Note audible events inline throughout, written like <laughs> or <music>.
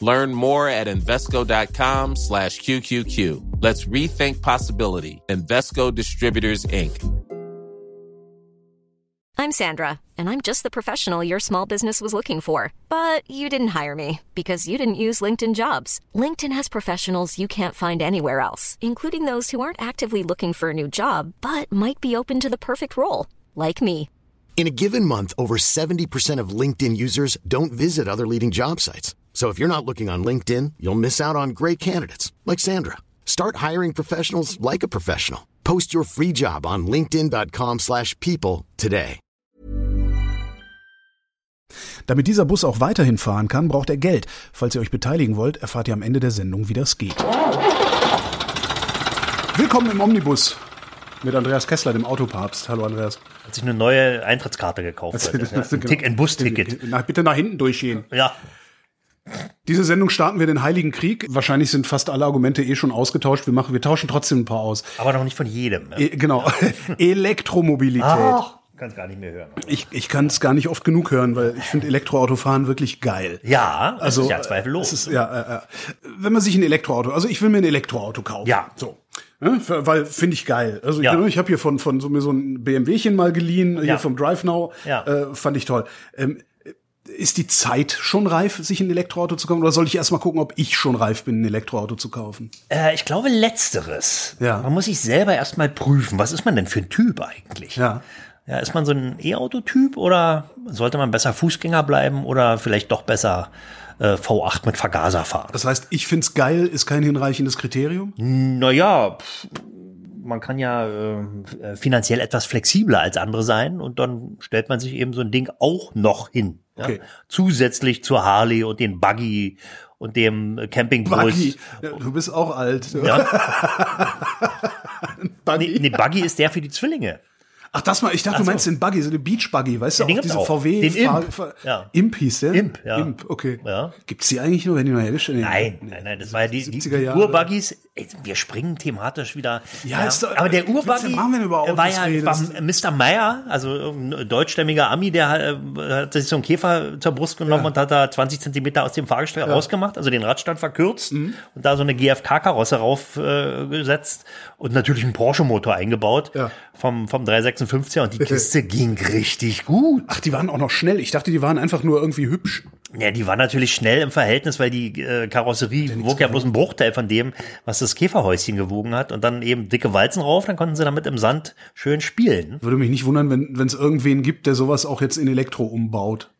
Learn more at Invesco.com slash QQQ. Let's rethink possibility. Invesco Distributors, Inc. I'm Sandra, and I'm just the professional your small business was looking for. But you didn't hire me because you didn't use LinkedIn jobs. LinkedIn has professionals you can't find anywhere else, including those who aren't actively looking for a new job, but might be open to the perfect role, like me. In a given month, over 70% of LinkedIn users don't visit other leading job sites. So if you're not looking on LinkedIn, you'll miss out on great candidates like Sandra. Start hiring professionals like a professional. Post your free job on linkedin.com/people slash people today. Damit dieser Bus auch weiterhin fahren kann, braucht er Geld. Falls ihr euch beteiligen wollt, erfahrt ihr am Ende der Sendung, wie das geht. Willkommen im Omnibus mit Andreas Kessler, dem Autopapst. Hallo Andreas. Hat sich eine neue Eintrittskarte gekauft. <laughs> ja. Ein, Tick, ein Busticket. Na, bitte nach hinten durchgehen. Ja. Diese Sendung starten wir den Heiligen Krieg. Wahrscheinlich sind fast alle Argumente eh schon ausgetauscht. Wir machen, wir tauschen trotzdem ein paar aus. Aber noch nicht von jedem. E genau. <laughs> Elektromobilität. Ach, kann es gar nicht mehr hören. Ich, ich kann es gar nicht oft genug hören, weil ich finde Elektroautofahren wirklich geil. Ja, das Also ist ja zweifellos. Ist, ja, äh, wenn man sich ein Elektroauto, also ich will mir ein Elektroauto kaufen. Ja. So. Ja, für- weil finde ich geil. Also Ja. ich, ich habe hier von von so mir so ein BMWchen mal geliehen hier Ja. vom Drive Now. Ja. Äh, fand ich toll. Ähm, ist die Zeit schon reif, sich ein Elektroauto zu kaufen? Oder soll ich erst mal gucken, ob ich schon reif bin, ein Elektroauto zu kaufen? Äh, ich glaube letzteres. Ja. Man muss sich selber erstmal prüfen. Was ist man denn für ein Typ eigentlich? Ja. Ja, ist man so ein E-Auto-Typ oder sollte man besser Fußgänger bleiben oder vielleicht doch besser äh, V8 mit Vergaser fahren? Das heißt, ich find's geil, ist kein hinreichendes Kriterium. Naja, pff, man kann ja äh, finanziell etwas flexibler als andere sein und dann stellt man sich eben so ein Ding auch noch hin. Ja? Okay. Zusätzlich zur Harley und den Buggy und dem Campingbus. Buggy. Ja, du bist auch alt. Ja. <laughs> Buggy. Nee, nee, Buggy ist der für die Zwillinge. Ach, das mal, ich dachte, Ach du so. meinst den Buggy, so den Beach Buggy, weißt du, den auch diese auch. VW. Den Imp. Fahr- Ja. Imp hieß der? Imp, ja. Imp, okay. Ja. Gibt's die eigentlich nur, wenn die neu hergestellt? Nein, nein, nein, das war ja die, die, 70er Wir springen thematisch wieder. Ja, ist doch- aber der Urbuggy war ja redest? Mr. Meyer, also ein deutschstämmiger Ami, der äh, hat sich so einen Käfer zur Brust genommen Ja. und hat da 20 Zentimeter aus dem Fahrgestell rausgemacht, also den Radstand verkürzt Mhm. und da so eine GFK-Karosse raufgesetzt äh, und natürlich einen Porsche-Motor eingebaut Ja. vom, vom 356er und die <laughs> Kiste ging richtig gut. Ach, die waren auch noch schnell. Ich dachte, die waren einfach nur irgendwie hübsch. Ja, die war natürlich schnell im Verhältnis, weil die äh, Karosserie wog ja bloß ein Bruchteil von dem, was das Käferhäuschen gewogen hat. Und dann eben dicke Walzen rauf, dann konnten sie damit im Sand schön spielen. Würde mich nicht wundern, wenn es irgendwen gibt, der sowas auch jetzt in Elektro umbaut.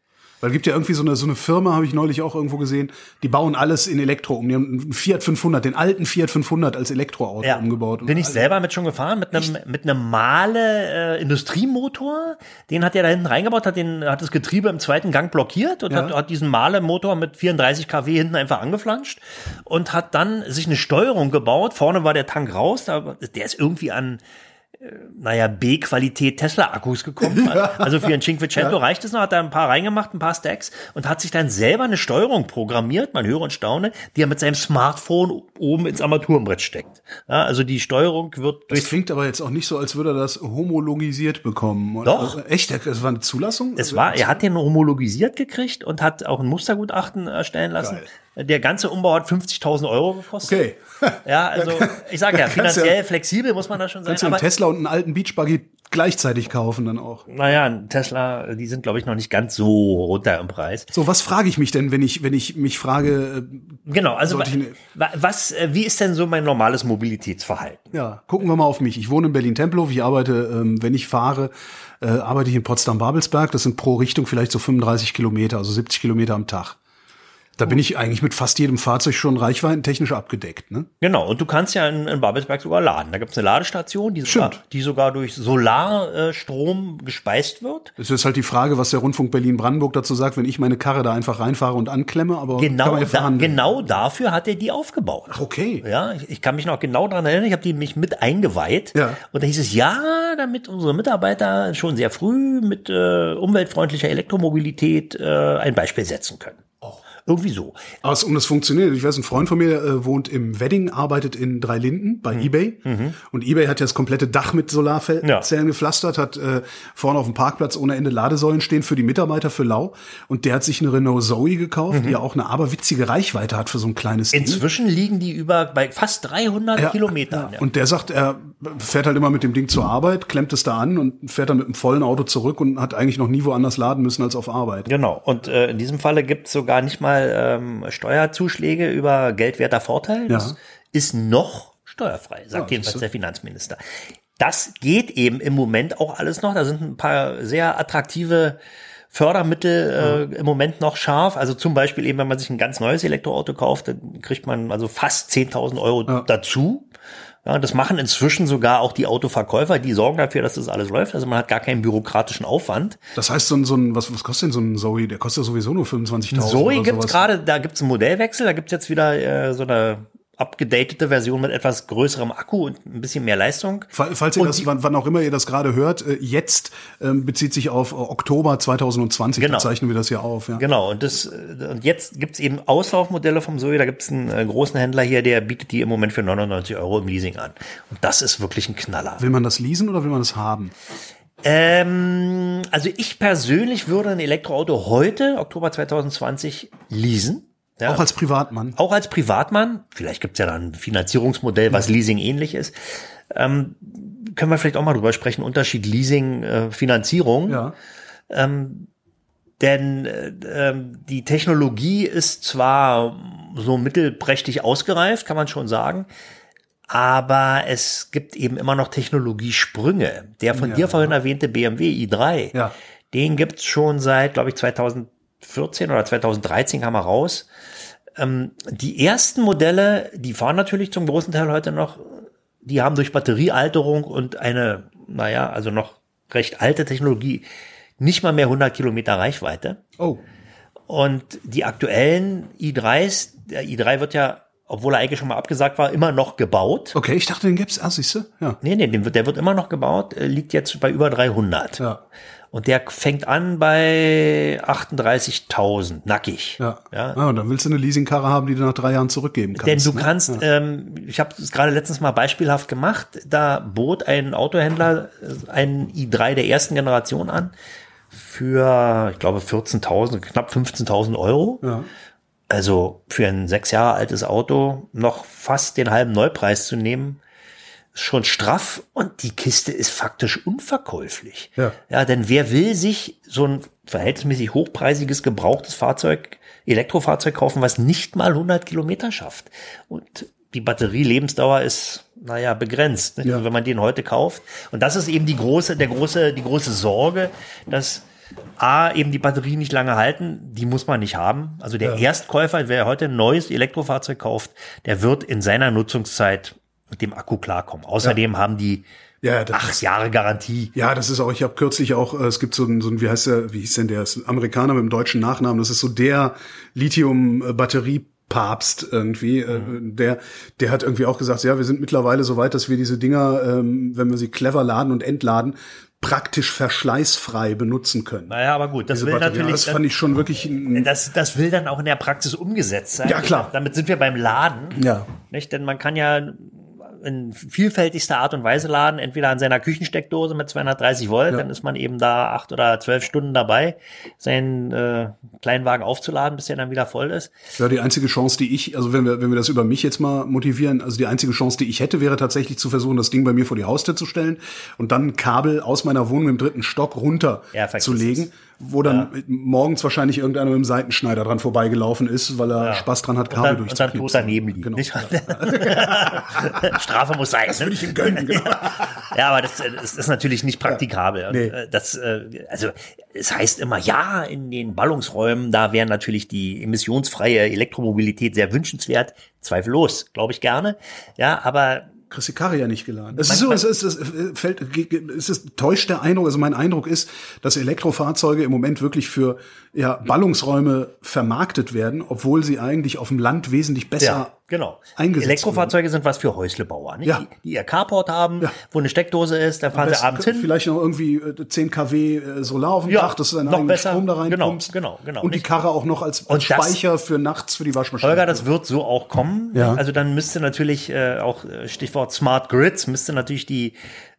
Weil es gibt ja irgendwie so eine, so eine Firma, habe ich neulich auch irgendwo gesehen, die bauen alles in Elektro um. Die haben einen Fiat 500, den alten Fiat 500 als Elektroauto Ja, umgebaut. bin ich selber mit schon gefahren, mit einem, mit einem Male äh, Industriemotor. Den hat er da hinten reingebaut, hat, den, hat das Getriebe im zweiten Gang blockiert und Ja. hat, hat diesen Male-Motor mit 34 kW hinten einfach angeflanscht und hat dann sich eine Steuerung gebaut. Vorne war der Tank raus, da, der ist irgendwie an naja, B-Qualität Tesla-Akkus gekommen. <laughs> Also für ein Cinquecento reicht es noch, hat da ein paar reingemacht, ein paar Stacks und hat sich dann selber eine Steuerung programmiert, man höre und staune, die er mit seinem Smartphone oben ins Armaturenbrett steckt. Ja, also die Steuerung wird Das klingt aber jetzt auch nicht so, als würde er das homologisiert bekommen. Doch. Also, echt? Das war eine Zulassung? Es war, er hat den homologisiert gekriegt und hat auch ein Mustergutachten erstellen lassen. Der ganze Umbau hat 50.000 Euro gekostet. Okay. Ja, also <laughs> ich sage ja, kannst ja- finanziell flexibel muss man da schon sein. Kannst du einen Tesla und einen alten Beachbuggy gleichzeitig kaufen dann auch. naja, Tesla, die sind glaube ich noch nicht ganz so runter im Preis. So, was frage ich mich denn, wenn ich, wenn ich mich frage, äh, Genau, also ne- wa- was, äh, wie ist denn so mein normales Mobilitätsverhalten? ja, gucken wir mal auf mich. Ich wohne in Berlin-Tempelhof, ich arbeite, ähm, wenn ich fahre, äh, arbeite ich in Potsdam-Babelsberg. Das sind pro Richtung vielleicht so 35 Kilometer, also 70 Kilometer am Tag. Da bin ich eigentlich mit fast jedem Fahrzeug schon reichweitentechnisch abgedeckt. Ne? Genau, und du kannst ja in, in Babelsberg sogar laden. Da gibt es eine Ladestation, die sogar, Stimmt. die sogar durch Solarstrom gespeist wird. Es ist halt die Frage, was der Rundfunk Berlin-Brandenburg dazu sagt, wenn ich meine Karre da einfach reinfahre und anklemme, aber Genau, ja da, genau dafür hat er die aufgebaut. Ach, okay. Ja, ich, ich kann mich noch genau daran erinnern, ich habe die mich mit eingeweiht. Ja. Und da hieß es, ja, damit unsere Mitarbeiter schon sehr früh mit äh, umweltfreundlicher Elektromobilität äh, ein Beispiel setzen können. Irgendwie so. Aber es, und es funktioniert. Ich weiß, ein Freund von mir äh, wohnt im Wedding, arbeitet in Dreilinden bei eBay. Und eBay hat ja das komplette Dach mit Solarzellen Ja. gepflastert, hat äh, vorne auf dem Parkplatz ohne Ende Ladesäulen stehen für die Mitarbeiter für Lau. Und der hat sich eine Renault Zoe gekauft, die ja auch eine aberwitzige Reichweite hat für so ein kleines Ding. Inzwischen liegen die über bei fast 300 Ja, Kilometern. ja. Und der sagt, er fährt halt immer mit dem Ding zur Arbeit, klemmt es da an und fährt dann mit einem vollen Auto zurück und hat eigentlich noch nie woanders laden müssen als auf Arbeit. Genau. Und äh, in diesem Falle gibt es sogar nicht mal ähm, Steuerzuschläge über geldwerter Vorteil. Das Ja. ist noch steuerfrei, sagt Ja, jedenfalls der Finanzminister. Das geht eben im Moment auch alles noch. Da sind ein paar sehr attraktive Fördermittel äh, im Moment noch scharf. Also zum Beispiel eben, wenn man sich ein ganz neues Elektroauto kauft, dann kriegt man also fast 10.000 Euro dazu. Ja, das machen inzwischen sogar auch die Autoverkäufer, die sorgen dafür, dass das alles läuft. Also man hat gar keinen bürokratischen Aufwand. Das heißt, so ein, so ein was, was kostet denn so ein Zoe? Der kostet ja sowieso nur 25.000 Zoe oder gibt's gerade, da gibt's einen Modellwechsel, da gibt's jetzt wieder äh, so eine abgedatete Version mit etwas größerem Akku und ein bisschen mehr Leistung. Fall- Falls ihr Und das, wann, wann auch immer ihr das gerade hört, äh, jetzt ähm, bezieht sich auf äh, Oktober 2020, Genau. da zeichnen wir das ja auf. Ja. Genau, und das äh, und jetzt gibt's eben Auslaufmodelle vom Zoe, da gibt's einen äh, großen Händler hier, der bietet die im Moment für 99 Euro im Leasing an. Und das ist wirklich ein Knaller. Will man das leasen oder will man das haben? Ähm, also ich persönlich würde ein Elektroauto heute, Oktober 2020, leasen. Ja. Auch als Privatmann. auch als Privatmann, vielleicht gibt's ja dann ein Finanzierungsmodell, was Leasing ähnlich ist, ähm, können wir vielleicht auch mal drüber sprechen, Unterschied Leasing, äh, Finanzierung. Ja. Denn äh, ähm, die Technologie ist zwar so mittelprächtig ausgereift, kann man schon sagen, aber es gibt eben immer noch Technologiesprünge. Der von dir vorhin erwähnte BMW i3, Ja. den gibt's schon seit, glaube ich, 2014 oder 2013 kam er raus. Ähm, die ersten Modelle, die fahren natürlich zum großen Teil heute noch, die haben durch Batteriealterung und eine, naja, also noch recht alte Technologie nicht mal mehr 100 Kilometer Reichweite. Oh. Und die aktuellen i3s, der i3 wird ja, obwohl er eigentlich schon mal abgesagt war, immer noch gebaut. Okay, ich dachte, den gibt's. Ah, siehste? Ja. Nee, nee, den wird, der wird immer noch gebaut, äh, liegt jetzt bei über 300. Ja. Und der fängt an bei 38.000, nackig. Ja. ja. Ah, und dann willst du eine Leasingkarre haben, die du nach drei Jahren zurückgeben Denn kannst. du ne? kannst, ähm, ich habe es gerade letztens mal beispielhaft gemacht, da bot ein Autohändler äh, einen i3 der ersten Generation an für, ich glaube, 14.000, knapp 15.000 Euro. Ja. Also für ein sechs Jahre altes Auto noch fast den halben Neupreis zu nehmen, ist schon straff und die Kiste ist faktisch unverkäuflich. Ja. ja, denn wer will sich so ein verhältnismäßig hochpreisiges gebrauchtes Fahrzeug, Elektrofahrzeug kaufen, was nicht mal 100 Kilometer schafft? Und die Batterielebensdauer ist, naja, begrenzt, ne? Ja. wenn man den heute kauft. Und das ist eben die große, der große, die große Sorge, dass A, eben die Batterien nicht lange halten, die muss man nicht haben. Also der Erstkäufer, wer heute ein neues Elektrofahrzeug kauft, der wird in seiner Nutzungszeit mit dem Akku klarkommen. Außerdem haben die Ja, das acht Jahre Garantie. Ja, das ist auch, ich habe kürzlich auch, äh, es gibt so ein, so ein, wie heißt der, wie hieß denn der, ist ein Amerikaner mit dem deutschen Nachnamen, das ist so der Lithium-Batterie-Papst irgendwie, äh, der, der hat irgendwie auch gesagt, ja, wir sind mittlerweile so weit, dass wir diese Dinger, ähm, wenn wir sie clever laden und entladen, praktisch verschleißfrei benutzen können. Naja, aber gut, das Diese will Batterien. natürlich, das fand ich schon wirklich, das, das will dann auch in der Praxis umgesetzt sein. Ja, klar. Damit sind wir beim Laden. ja. Nicht? Denn man kann ja in vielfältigster Art und Weise laden, entweder an seiner Küchensteckdose mit 230 Volt, dann ist man eben da acht oder zwölf Stunden dabei, seinen äh, Kleinwagen aufzuladen, bis er dann wieder voll ist. Ja, die einzige Chance, die ich, also wenn wir, wenn wir das über mich jetzt mal motivieren, also die einzige Chance, die ich hätte, wäre tatsächlich zu versuchen, das Ding bei mir vor die Haustür zu stellen und dann ein Kabel aus meiner Wohnung im dritten Stock runter Ja, zu legen. Wo dann morgens wahrscheinlich irgendeiner mit dem Seitenschneider dran vorbeigelaufen ist, weil er Ja. Spaß dran hat, Kabel dann, und dann durchzuknipsen. daneben liegt. Genau. <laughs> Strafe muss sein. Das würde ich ihm gönnen, <laughs> genau. ja, aber das, äh, das ist natürlich nicht praktikabel. Nee. äh, Das, äh, also es heißt immer, ja, in den Ballungsräumen, da wäre natürlich die emissionsfreie Elektromobilität sehr wünschenswert. Zweifellos, glaube ich gerne. Ja, aber Karre ja nicht geladen. Es ist so, es ist, es fällt, es ist täuscht der Eindruck, also mein Eindruck ist, dass Elektrofahrzeuge im Moment wirklich für ja, Ballungsräume vermarktet werden, obwohl sie eigentlich auf dem Land wesentlich besser Ja, genau. eingesetzt Elektrofahrzeuge sind was für Häuslebauer, nicht? Ja. Die, die ihr Carport haben, Ja. wo eine Steckdose ist, da fahren sie abends hin. Vielleicht noch irgendwie äh, 10 kW äh, Solar auf dem Ja, Dach, dass du deinen noch eigenen besser. Strom da Genau, reinkommst. genau, genau. Und die Nicht- Karre auch noch als, als das- Speicher für nachts für die Waschmaschine. Holger, das wird so auch kommen. Ja. Also dann müsste natürlich äh, auch äh, Stichwort Smart Grids, müsste natürlich die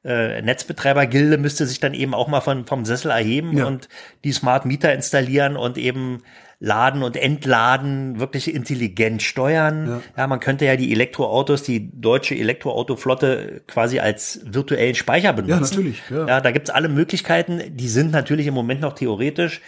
äh, Netzbetreibergilde müsste sich dann eben auch mal von, vom Sessel erheben Ja. und die Smart Meter installieren und eben Laden und Entladen wirklich intelligent steuern. Ja. man könnte ja die Elektroautos, die deutsche Elektroautoflotte quasi als virtuellen Speicher benutzen. Ja, natürlich, ja. ja da gibt's alle Möglichkeiten. Die sind natürlich im Moment noch theoretisch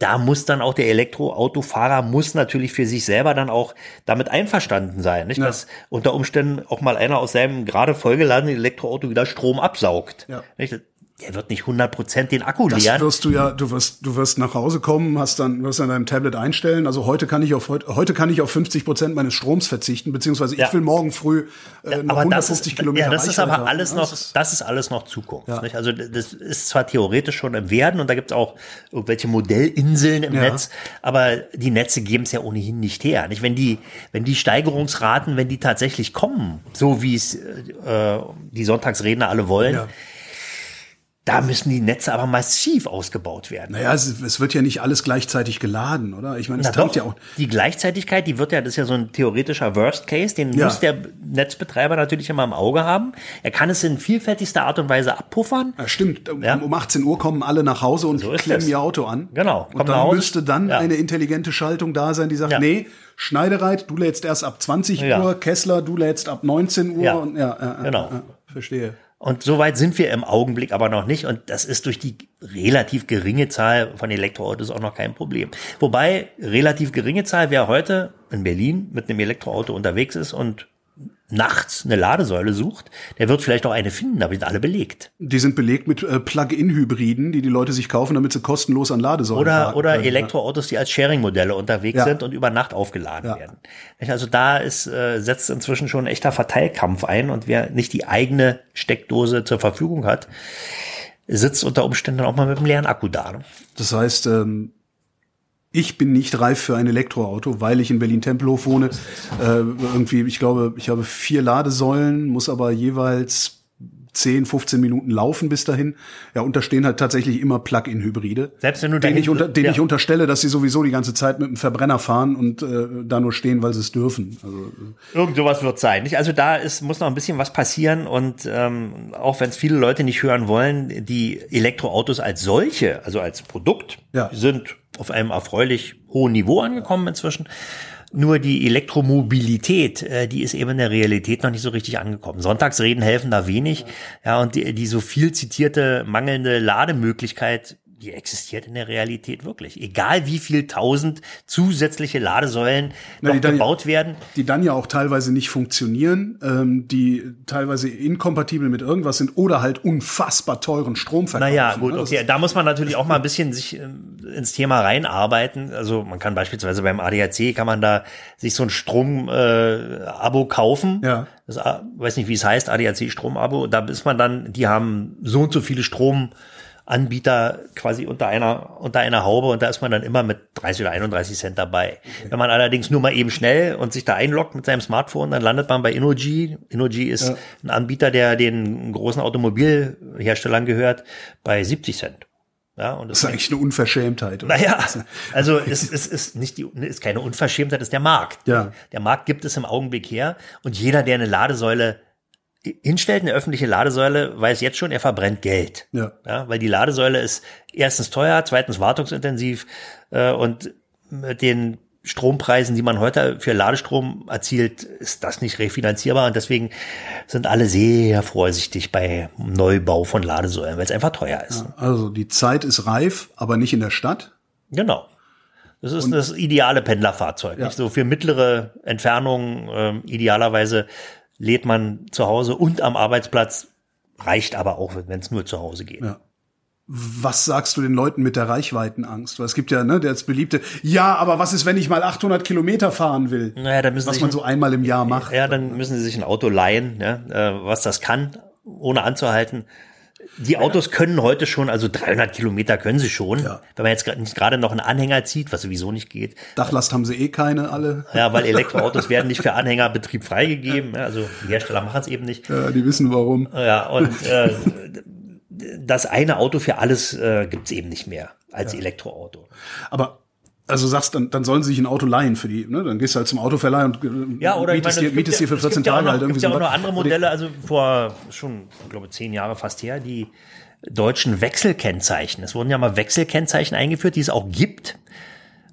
da muss dann auch der Elektroautofahrer muss natürlich für sich selber dann auch damit einverstanden sein, nicht? Ja. Dass unter Umständen auch mal einer aus seinem gerade vollgeladenen Elektroauto wieder Strom absaugt. Ja. Nicht? Der wird nicht 100 Prozent den Akku Das leeren. wirst du ja, du wirst, du wirst nach Hause kommen, hast dann, wirst an deinem Tablet einstellen. Also heute kann ich auf heute, kann ich auf 50 Prozent meines Stroms verzichten, beziehungsweise ich Ja. will morgen früh äh, noch aber das 150 ist, Kilometer. ja, das ist Reichweite aber haben. alles Ja, noch, das ist- das ist alles noch Zukunft. Ja. Also das ist zwar theoretisch schon im Werden und da gibt es auch irgendwelche Modellinseln im Ja. Netz, aber die Netze geben es ja ohnehin nicht her. Nicht? Wenn die, wenn die Steigerungsraten, wenn die tatsächlich kommen, so wie es äh, die Sonntagsredner alle wollen. Da müssen die Netze aber massiv ausgebaut werden. Naja, es, es wird ja nicht alles gleichzeitig geladen, oder? Ich meine, es doch, ja auch. die Gleichzeitigkeit, die wird ja, das ist ja so ein theoretischer Worst Case, den Ja. muss der Netzbetreiber natürlich immer im Auge haben. Er kann es in vielfältigster Art und Weise abpuffern. Ja, stimmt. Um, Ja. um 18 Uhr kommen alle nach Hause und So klemmen ihr Auto an. Genau, Und dann müsste dann Ja. eine intelligente Schaltung da sein, die sagt, nee, Schneidereit, du lädst erst ab 20 Ja. Uhr, Kessler, du lädst ab 19 Uhr. Ja. Und, ja, ja, Genau. Ja, verstehe. Und so weit sind wir im Augenblick aber noch nicht. Und das ist durch die relativ geringe Zahl von Elektroautos auch noch kein Problem. Wobei relativ geringe Zahl, wer heute in Berlin mit einem Elektroauto unterwegs ist und nachts eine Ladesäule sucht, der wird vielleicht auch eine finden, aber die sind alle belegt. Die sind belegt mit äh, Plug-in-Hybriden, die die Leute sich kaufen, damit sie kostenlos an Ladesäulen Oder, parken oder. Elektroautos, die als Sharing-Modelle unterwegs Ja. sind und über Nacht aufgeladen Ja. werden. Also da ist, äh, setzt inzwischen schon ein echter Verteilkampf ein und wer nicht die eigene Steckdose zur Verfügung hat, sitzt unter Umständen auch mal mit einem leeren Akku da. Ne? Das heißt, ähm, ich bin nicht reif für ein Elektroauto, weil ich in Berlin-Tempelhof wohne. Äh, irgendwie, ich glaube, ich habe vier Ladesäulen, muss aber jeweils 10, 15 Minuten laufen bis dahin. Ja, und da stehen halt tatsächlich immer Plug-in-Hybride. Selbst wenn du den ich, unter, den ja. ich unterstelle, dass sie sowieso die ganze Zeit mit dem Verbrenner fahren und äh, da nur stehen, weil sie es dürfen. Also, äh, Irgend sowas wird sein. Nicht? Also da ist, muss noch ein bisschen was passieren und ähm, auch wenn es viele Leute nicht hören wollen, die Elektroautos als solche, also als Produkt, Ja. sind auf einem erfreulich hohen Niveau angekommen inzwischen. Nur die Elektromobilität, äh, die ist eben in der Realität noch nicht so richtig angekommen. Sonntagsreden helfen da wenig. Ja, und die, die so viel zitierte mangelnde Lademöglichkeit, die existiert in der Realität wirklich. Egal wie viel tausend zusätzliche Ladesäulen Na, noch gebaut werden. die dann ja auch teilweise nicht funktionieren, ähm, die teilweise inkompatibel mit irgendwas sind oder halt unfassbar teuren Strom verkaufen. Naja, gut, ne? Das okay. Da muss man natürlich auch mal ein bisschen sich ähm, ins Thema reinarbeiten. Also man kann beispielsweise beim ADAC kann man da sich so ein Strom-Abo kaufen. Ja. Das, äh, weiß nicht, wie es heißt, ADAC Strom-Abo. Da ist man dann, die haben so und so viele Stromanbieter quasi unter einer, unter einer Haube und da ist man dann immer mit 30 oder 31 Cent dabei. Wenn man allerdings nur mal eben schnell und sich da einloggt mit seinem Smartphone, dann landet man bei Innogy. Innogy ist ein Anbieter, der den großen Automobilherstellern gehört, bei 70 Cent. Ja, und Das ist eigentlich eine Unverschämtheit. oder? naja, <laughs> also es, es ist nicht die, ist keine Unverschämtheit, es ist der Markt. Ja. Der Markt gibt es im Augenblick her und jeder, der eine Ladesäule hinstellt, eine öffentliche Ladesäule, weiß jetzt schon, er verbrennt Geld. Ja. Ja, weil die Ladesäule ist erstens teuer, zweitens wartungsintensiv äh, und mit den Strompreisen, die man heute für Ladestrom erzielt, ist das nicht refinanzierbar und deswegen sind alle sehr vorsichtig bei Neubau von Ladesäulen, weil es einfach teuer ist. Also die Zeit ist reif, aber nicht in der Stadt. Genau. Das ist das ideale Pendlerfahrzeug. Ja. Nicht so für mittlere Entfernungen. Ähm, idealerweise lädt man zu Hause und am Arbeitsplatz. Reicht aber auch, wenn es nur zu Hause geht. Ja. Was sagst du den Leuten mit der Reichweitenangst? Weil es gibt ja, ne, das beliebte, ja, aber was ist, wenn ich mal 800 Kilometer fahren will? Naja, da müssen Was man so einmal im Jahr macht. ja, dann müssen sie sich ein Auto leihen, ja, äh, was das kann, ohne anzuhalten. Die Autos können heute schon, also 300 Kilometer können sie schon. Ja. Wenn man jetzt nicht gerade noch einen Anhänger zieht, was sowieso nicht geht. Dachlast haben sie eh keine alle. Ja, weil <laughs> Elektroautos werden nicht für Anhängerbetrieb freigegeben. Ja, also die Hersteller machen es eben nicht. Ja, die wissen warum. Ja, und <laughs> äh, das eine Auto für alles äh, gibt's eben nicht mehr als Elektroauto. Aber also sagst dann, dann sollen sie sich ein Auto leihen für die, ne? Dann gehst du halt zum Autoverleih und äh, Ja, oder ich mietest, meine, dir, mietest dir für es gibt 14 ja auch Tage noch, halt irgendwie gibt ja auch noch andere Modelle, also vor schon, ich glaube, zehn Jahre fast her, die deutschen Wechselkennzeichen. Es wurden ja mal Wechselkennzeichen eingeführt, die es auch gibt.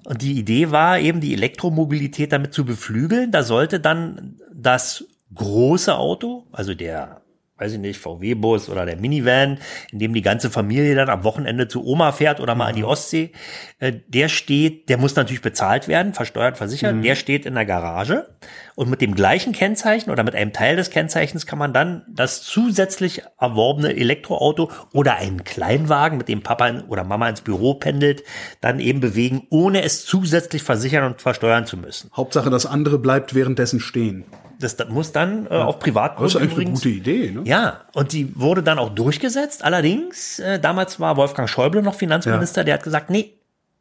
Und die Idee war eben, die Elektromobilität damit zu beflügeln. Da sollte dann das große Auto, also der, weiß ich nicht, VW-Bus oder der Minivan, in dem die ganze Familie dann am Wochenende zu Oma fährt oder mal an die Ostsee, äh, der steht, der muss natürlich bezahlt werden, versteuert, versichert, der steht in der Garage. Und mit dem gleichen Kennzeichen oder mit einem Teil des Kennzeichens kann man dann das zusätzlich erworbene Elektroauto oder einen Kleinwagen, mit dem Papa oder Mama ins Büro pendelt, dann eben bewegen, ohne es zusätzlich versichern und versteuern zu müssen. Hauptsache, das andere bleibt währenddessen stehen. Das, das muss dann äh, auf Das Privatgrund ist eigentlich eine übrigens. gute Idee, ne? Ja, und die wurde dann auch durchgesetzt. Allerdings, äh, damals war Wolfgang Schäuble noch Finanzminister, der hat gesagt, nee,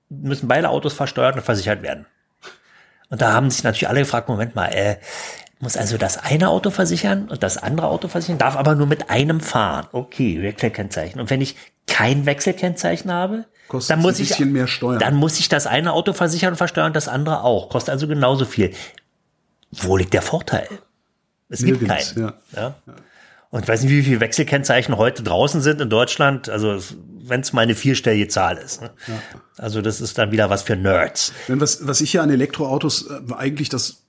müssen beide Autos versteuert und versichert werden. Und da haben sich natürlich alle gefragt, Moment mal, äh, muss also das eine Auto versichern und das andere Auto versichern, darf aber nur mit einem fahren. Okay, Wechselkennzeichen. Und wenn ich kein Wechselkennzeichen habe, Kostet's dann muss ein ich, bisschen mehr Steuern. dann muss ich das eine Auto versichern und versteuern, das andere auch. Kostet also genauso viel. Wo liegt der Vorteil? Es gibt Nirgends, keinen. ja. Ja. Und ich weiß nicht, wie viele Wechselkennzeichen heute draußen sind in Deutschland. Also wenn es mal eine vierstellige Zahl ist. Ne? Also das ist dann wieder was für Nerds. Was, was ich ja an Elektroautos äh, eigentlich das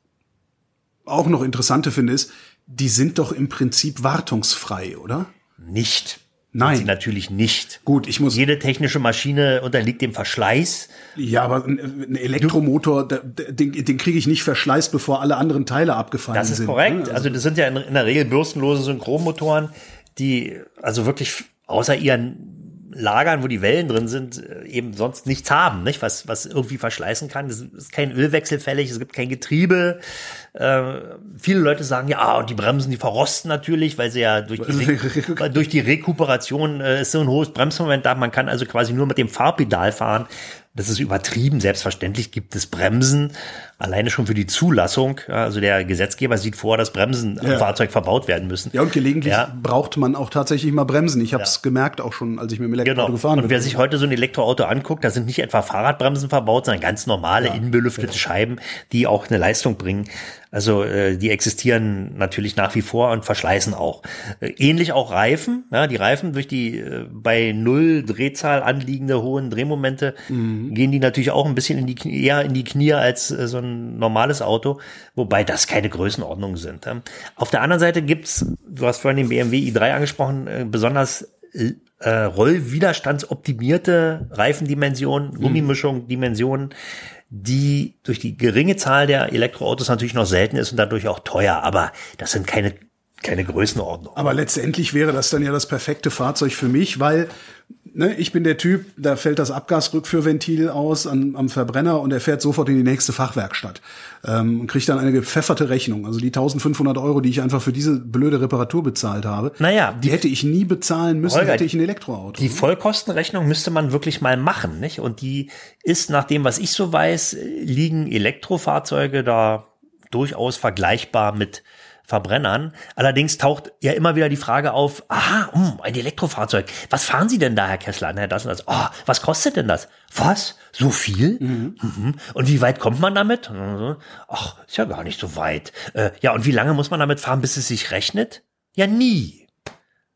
auch noch Interessante finde, ist, die sind doch im Prinzip wartungsfrei, oder? Nicht. Nein. Sind Sie natürlich nicht. Gut, ich muss. Jede technische Maschine unterliegt dem Verschleiß. Ja, aber ein, Elektromotor, den, den kriege ich nicht verschleißt, bevor alle anderen Teile abgefallen Das ist sind. korrekt. ne? Also das sind ja in, in der Regel bürstenlose Synchronmotoren, die also wirklich außer ihren Lagern, wo die Wellen drin sind, äh, eben sonst nichts haben, nicht? Was, was irgendwie verschleißen kann. Es ist kein Ölwechsel fällig, es gibt kein Getriebe. Äh, viele Leute sagen ja, ah, und die Bremsen, die verrosten natürlich, weil sie ja durch die, <laughs> durch die Rekuperation äh, ist so ein hohes Bremsmoment da. Man kann also quasi nur mit dem Fahrpedal fahren. Das ist übertrieben. Selbstverständlich gibt es Bremsen, alleine schon für die Zulassung. Ja, Also der Gesetzgeber sieht vor, dass Bremsen am Ja. Fahrzeug verbaut werden müssen. Ja, und gelegentlich Ja. braucht man auch tatsächlich mal Bremsen. Ich habe es gemerkt auch schon, als ich mit dem Elektroauto Genau. gefahren Und bin. wer sich heute so ein Elektroauto anguckt, da sind nicht etwa Fahrradbremsen verbaut, sondern ganz normale innenbelüftete Scheiben, die auch eine Leistung bringen. Also äh, die existieren natürlich nach wie vor und verschleißen auch. Äh, ähnlich auch Reifen. Ja, die Reifen durch die äh, bei null Drehzahl anliegende hohen Drehmomente gehen die natürlich auch ein bisschen in die Knie, eher in die Knie als äh, so ein normales Auto, wobei das keine Größenordnungen sind. Auf der anderen Seite gibt's, du hast vorhin den BMW i3 angesprochen, äh, besonders äh, rollwiderstandsoptimierte Reifendimensionen, Gummimischung, Dimensionen, die durch die geringe Zahl der Elektroautos natürlich noch selten ist und dadurch auch teuer, aber das sind keine, keine Größenordnung. Aber letztendlich wäre das dann ja das perfekte Fahrzeug für mich, weil ne, ich bin der Typ, da fällt das Abgasrückführventil aus an, am Verbrenner und er fährt sofort in die nächste Fachwerkstatt ähm, und kriegt dann eine gepfefferte Rechnung. Also die 1500 Euro, die ich einfach für diese blöde Reparatur bezahlt habe, Naja, die hätte ich nie bezahlen müssen, Holger, hätte ich ein Elektroauto. Die Vollkostenrechnung müsste man wirklich mal machen, nicht? Und die ist, nach dem, was ich so weiß, liegen Elektrofahrzeuge da durchaus vergleichbar mit Verbrennern. Allerdings taucht ja immer wieder die Frage auf, aha, hm, ein Elektrofahrzeug. Was fahren Sie denn da, Herr Kessler? Na, das und das. Oh, was kostet denn das? Was? So viel? Mhm. Und wie weit kommt man damit? Ach, ist ja gar nicht so weit. Äh, ja, und wie lange muss man damit fahren, bis es sich rechnet? Ja, nie.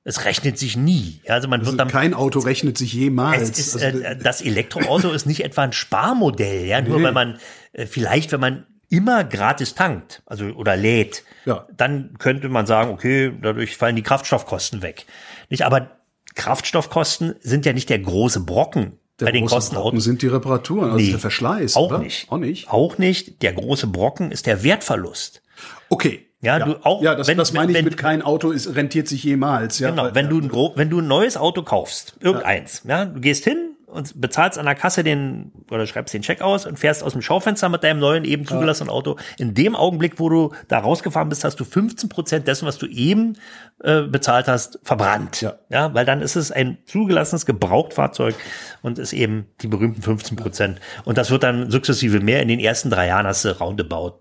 Es rechnet sich nie. Also man Also wird dann kein Auto rechnet sich jemals. ist, also, äh, das Elektroauto ist nicht etwa ein Sparmodell, ja, nur Nee. wenn man äh, vielleicht, wenn man immer gratis tankt, also oder lädt, Ja. dann könnte man sagen, okay, dadurch fallen die Kraftstoffkosten weg. Nicht, aber Kraftstoffkosten sind ja nicht der große Brocken der bei den große Kosten Brocken sind die Reparaturen, also Nee, der Verschleiß. Auch oder? nicht. Auch nicht. Auch nicht. Der große Brocken ist der Wertverlust. Okay. Ja, du auch- Ja, das, wenn- das meine ich wenn- mit kein Auto ist, rentiert sich jemals. Ja, Genau, weil- wenn du ein wenn du ein neues Auto kaufst, irgendeins, ja. du gehst hin und bezahlst an der Kasse den oder schreibst den Scheck aus und fährst aus dem Schaufenster mit deinem neuen eben zugelassenen Auto. In dem Augenblick, wo du da rausgefahren bist, hast du 15 Prozent dessen, was du eben äh, bezahlt hast, verbrannt. Ja. ja, weil dann ist es ein zugelassenes Gebrauchtfahrzeug und ist eben die berühmten 15 Prozent. Und das wird dann sukzessive mehr. In den ersten drei Jahren hast du roundabout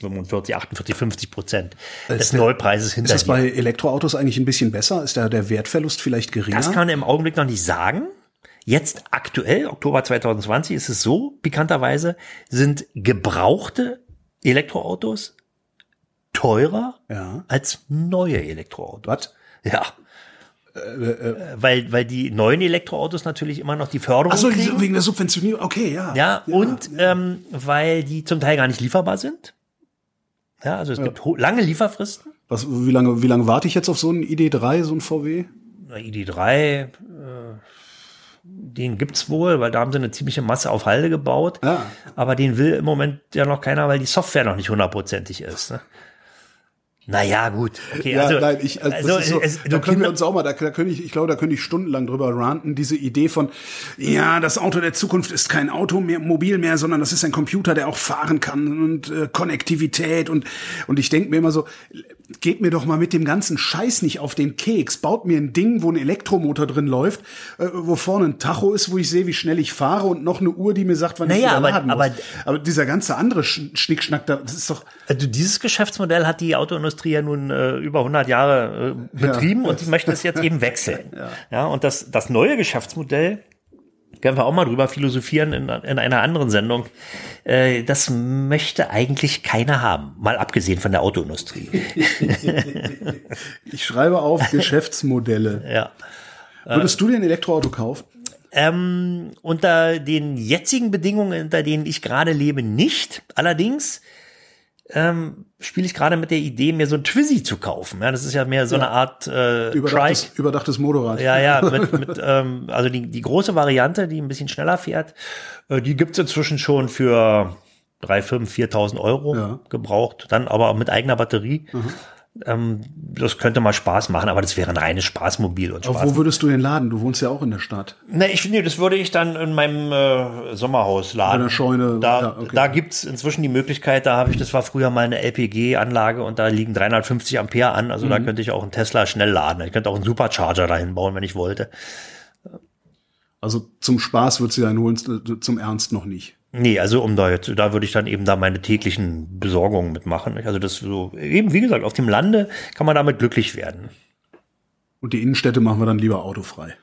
45, 48, 50 Prozent des Neupreises hinter Ist das dir. bei Elektroautos eigentlich ein bisschen besser? Ist da der Wertverlust vielleicht geringer? Das kann man im Augenblick noch nicht sagen. Jetzt aktuell, Oktober 2020, ist es so, pikanterweise, sind gebrauchte Elektroautos teurer Ja. als neue Elektroautos. Was? Ja. weil, weil die neuen Elektroautos natürlich immer noch die Förderung Achso, wegen der Subventionierung. Okay, ja. Ja, und Ähm, weil die zum Teil gar nicht lieferbar sind. Ja, also es gibt lange Lieferfristen. Was, wie lange, wie lange warte ich jetzt auf so einen ID3, so ein VW? Na, ID3, äh, den gibt's wohl, weil da haben sie eine ziemliche Masse auf Halde gebaut. Ja. Aber den will im Moment ja noch keiner, weil die Software noch nicht hundertprozentig ist. Ne? Naja, gut. Okay, Ja, also, nein, ich, also, also, so, es, da können wir uns auch mal, da, da könnte ich, ich glaube, da könnte ich stundenlang drüber ranten, diese Idee von, ja, das Auto der Zukunft ist kein Auto mehr, mobil mehr, sondern das ist ein Computer, der auch fahren kann und äh, Konnektivität und, und ich denke mir immer so, geht mir doch mal mit dem ganzen Scheiß nicht auf den Keks, baut mir ein Ding, wo ein Elektromotor drin läuft, äh, wo vorne ein Tacho ist, wo ich sehe, wie schnell ich fahre und noch eine Uhr, die mir sagt, wann ich Naja, wieder aber- laden muss. aber- aber dieser ganze andere Sch- Schnickschnack, da, das ist doch, also dieses Geschäftsmodell hat die Autoindustrie ja nun äh, über 100 Jahre äh, betrieben und die möchten es jetzt eben <laughs> wechseln. ja. und das, das neue Geschäftsmodell, können wir auch mal drüber philosophieren in, in einer anderen Sendung, äh, das möchte eigentlich keiner haben, mal abgesehen von der Autoindustrie. <laughs> ich schreibe auf Geschäftsmodelle. <laughs> ja. Würdest du dir ein Elektroauto kaufen? Ähm, unter den jetzigen Bedingungen, unter denen ich gerade lebe, nicht. Allerdings ähm, spiele ich gerade mit der Idee, mir so ein Twizy zu kaufen. Ja, das ist ja mehr so eine Art äh, Trike. Überdachtes, überdachtes Motorrad. Ja, ja, mit, <laughs> mit ähm, also die, die große Variante, die ein bisschen schneller fährt, äh, die gibt's inzwischen schon für 3.000, 5.000, 4.000 Euro Ja. gebraucht, dann aber auch mit eigener Batterie. Ähm, das könnte mal Spaß machen, aber das wäre ein reines Spaßmobil und Aber Spaß. wo würdest du den laden? Du wohnst ja auch in der Stadt. Ne, ich finde, das würde ich dann in meinem äh, Sommerhaus laden. In der Scheune, Da, ja, okay. da gibt's inzwischen die Möglichkeit, da habe ich, das war früher mal eine LPG-Anlage und da liegen 350 Ampere an. Also Mhm. da könnte ich auch einen Tesla schnell laden. Ich könnte auch einen Supercharger dahin bauen, wenn ich wollte. Also zum Spaß würdest du einen holen, zum Ernst noch nicht. Nee, also um da jetzt, da würde ich dann eben da meine täglichen Besorgungen mitmachen. Also das so, eben wie gesagt, auf dem Lande kann man damit glücklich werden. Und die Innenstädte machen wir dann lieber autofrei.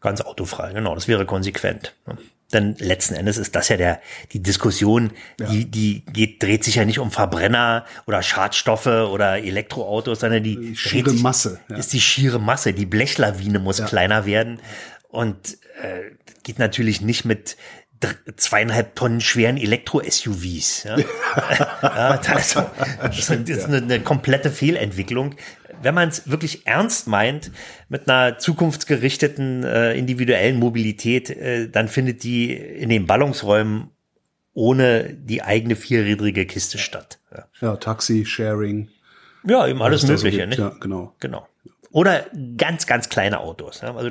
Ganz autofrei, genau, das wäre konsequent. ne? Denn letzten Endes ist das ja der, die Diskussion, die, die geht, dreht sich ja nicht um Verbrenner oder Schadstoffe oder Elektroautos, sondern die, Die schiere sich- Masse, ja. ist die schiere Masse. Die Blechlawine muss kleiner werden. Und äh, geht natürlich nicht mit zweieinhalb Tonnen schweren Elektro-SUVs. Ja? <laughs> ja, das, das ist eine, eine, komplette Fehlentwicklung. Wenn man es wirklich ernst meint mit einer zukunftsgerichteten äh, individuellen Mobilität, äh, dann findet die in den Ballungsräumen ohne die eigene vierrädrige Kiste statt. Ja, Ja, Taxi, Sharing. ja eben alles da so Mögliche. gibt. nicht? Ja, genau. Genau. Oder ganz, ganz kleine Autos. Also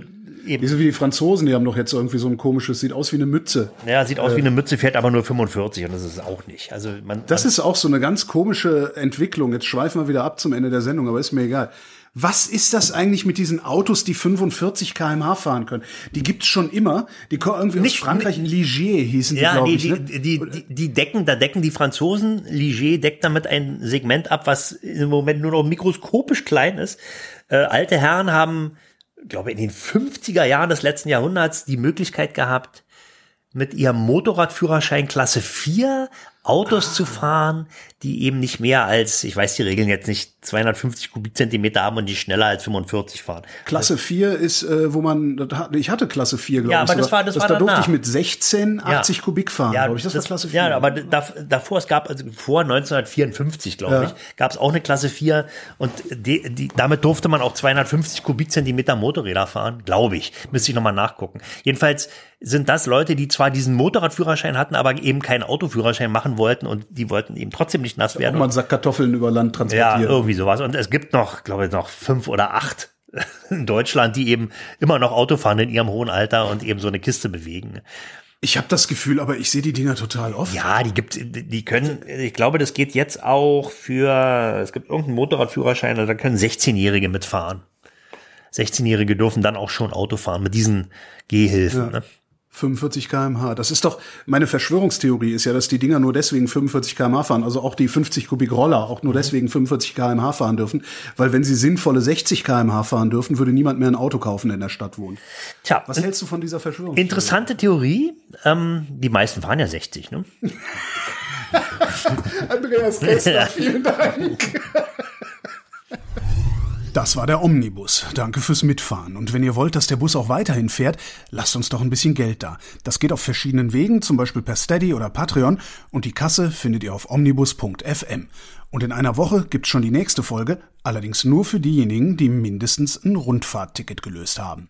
eben, Diese wie die Franzosen, die haben doch jetzt irgendwie so ein komisches, sieht aus wie eine Mütze. ja, sieht aus wie eine Mütze, fährt aber nur 45 und das ist es auch nicht. Also man, Das man, ist auch so eine ganz komische Entwicklung. Jetzt schweifen wir wieder ab zum Ende der Sendung, aber ist mir egal. Was ist das eigentlich mit diesen Autos, die 45 kmh fahren können? Die gibt's schon immer. Die kommen irgendwie Nicht- aus Frankreich, in Ligier hießen die, ja, glaube die, ich. die, Ne? die, die, die decken, da decken die Franzosen, Ligier deckt damit ein Segment ab, was im Moment nur noch mikroskopisch klein ist. Äh, alte Herren haben, glaube in den 50er Jahren des letzten Jahrhunderts die Möglichkeit gehabt, mit ihrem Motorradführerschein Klasse 4 Autos zu fahren, die eben nicht mehr als, ich weiß die Regeln jetzt nicht, 250 Kubikzentimeter haben und die schneller als 45 fahren. Klasse 4 ist, äh, wo man, ich hatte Klasse 4, glaube Ja, ich. aber das war- das war Da durfte ich mit 16 80 Ja. Kubik fahren, Ja, glaube ich. Das, war Klasse 4. Ja, aber da, davor, es gab, also vor 1954, glaube Ja. ich, gab es auch eine Klasse 4 und die, die, damit durfte man auch 250 Kubikzentimeter Motorräder fahren, glaube ich. Müsste ich nochmal nachgucken. Jedenfalls sind das Leute, die zwar diesen Motorradführerschein hatten, aber eben keinen Autoführerschein machen wollten und die wollten eben trotzdem nicht nass Auch werden. mal einen Sack Kartoffeln über Land Ja, transportieren. irgendwie sowas. Und es gibt noch, glaube ich, noch fünf oder acht <laughs> in Deutschland, die eben immer noch Auto fahren in ihrem hohen Alter und eben so eine Kiste bewegen. Ich habe das Gefühl, aber ich sehe die Dinger total oft. Ja, die gibt, die können, ich glaube, das geht jetzt auch für, es gibt irgendeinen Motorradführerschein, also da können 16-Jährige mitfahren. 16-Jährige dürfen dann auch schon Auto fahren mit diesen Gehhilfen. Ne? 45 km/h. Das ist doch, meine Verschwörungstheorie ist ja, dass die Dinger nur deswegen 45 km/h fahren, also auch die 50 Kubik Roller auch nur deswegen 45 km/h fahren dürfen, weil wenn sie sinnvolle 60 km/h fahren dürfen, würde niemand mehr ein Auto kaufen, der in der Stadt wohnt. Tja, Was hältst du von dieser Verschwörungstheorie? interessante Theorie. Ähm, die meisten fahren ja 60, ne? <laughs> Andreas Kessler, <laughs> vielen Dank. Das war der Omnibus. Danke fürs Mitfahren. Und wenn ihr wollt, dass der Bus auch weiterhin fährt, lasst uns doch ein bisschen Geld da. Das geht auf verschiedenen Wegen, zum Beispiel per Steady oder Patreon. Und die Kasse findet ihr auf omnibus.fm. Und in einer Woche gibt's schon die nächste Folge, allerdings nur für diejenigen, die mindestens ein Rundfahrtticket gelöst haben.